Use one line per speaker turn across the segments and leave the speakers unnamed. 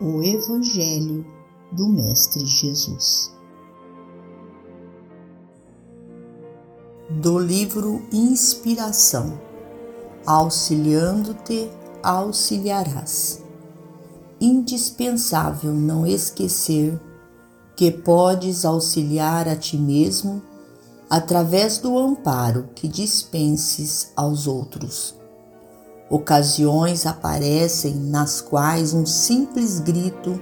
o Evangelho do Mestre Jesus. Do livro Inspiração Auxiliando-te, auxiliarás. Indispensável não esquecer que podes auxiliar a ti mesmo através do amparo que dispenses aos outros Ocasiões aparecem nas quais um simples grito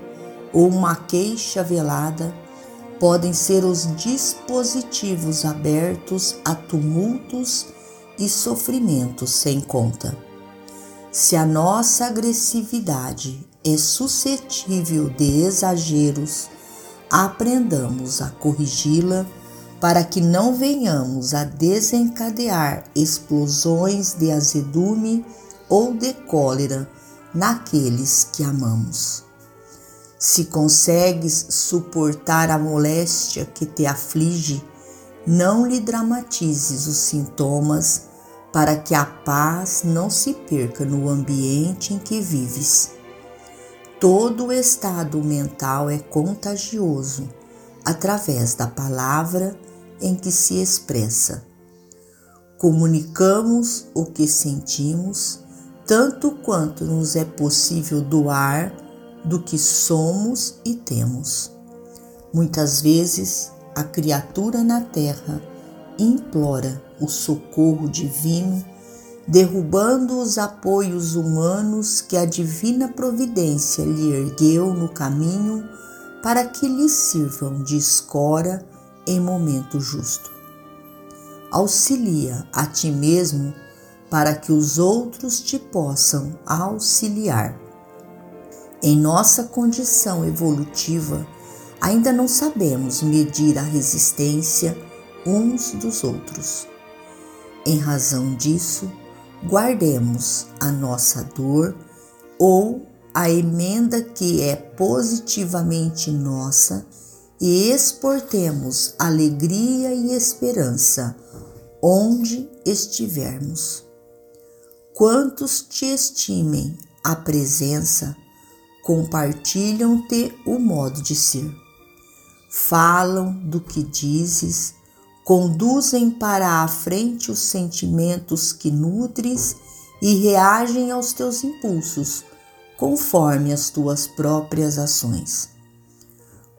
ou uma queixa velada podem ser os dispositivos abertos a tumultos e sofrimentos sem conta. Se a nossa agressividade é suscetível de exageros, aprendamos a corrigi-la para que não venhamos a desencadear explosões de azedume ou de cólera naqueles que amamos. Se consegues suportar a moléstia que te aflige, não lhe dramatizes os sintomas para que a paz não se perca no ambiente em que vives. Todo estado mental é contagioso através da palavra em que se expressa. Comunicamos o que sentimos tanto quanto nos é possível doar do que somos e temos. Muitas vezes a criatura na terra implora o socorro divino, derrubando os apoios humanos que a divina providência lhe ergueu no caminho para que lhe sirvam de escora em momento justo. Auxilia a ti mesmo para que os outros te possam auxiliar. Em nossa condição evolutiva, ainda não sabemos medir a resistência uns dos outros. Em razão disso, guardemos a nossa dor ou a emenda que é positivamente nossa e exportemos alegria e esperança onde estivermos. Quantos te estimem a presença, compartilham-te o modo de ser. Falam do que dizes, conduzem para a frente os sentimentos que nutres e reagem aos teus impulsos, conforme as tuas próprias ações.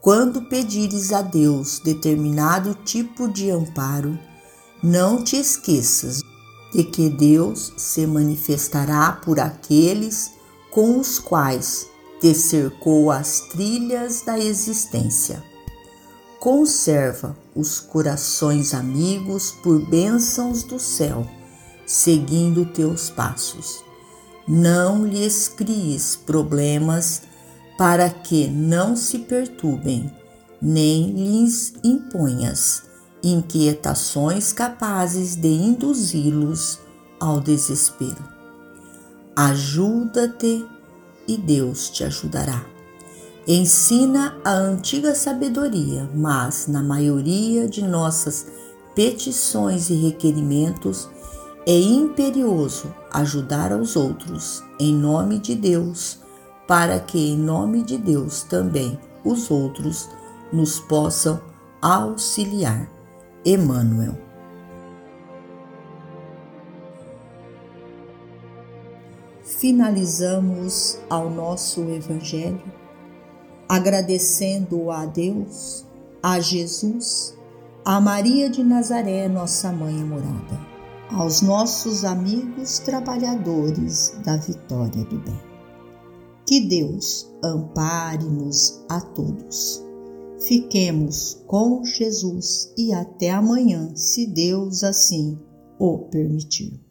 Quando pedires a Deus determinado tipo de amparo, não te esqueças de que Deus se manifestará por aqueles com os quais te cercou as trilhas da existência. Conserva os corações amigos por bênçãos do céu, seguindo teus passos. Não lhes cries problemas para que não se perturbem, nem lhes imponhas inquietações capazes de induzi-los ao desespero. Ajuda-te e Deus te ajudará. Ensina a antiga sabedoria, mas na maioria de nossas petições e requerimentos é imperioso ajudar aos outros em nome de Deus, para que em nome de Deus também os outros nos possam auxiliar. Emmanuel. Finalizamos ao nosso Evangelho agradecendo a Deus, a Jesus, a Maria de Nazaré, nossa mãe morada, aos nossos amigos trabalhadores da vitória do bem. Que Deus ampare-nos a todos. Fiquemos com Jesus e até amanhã, se Deus assim o permitir.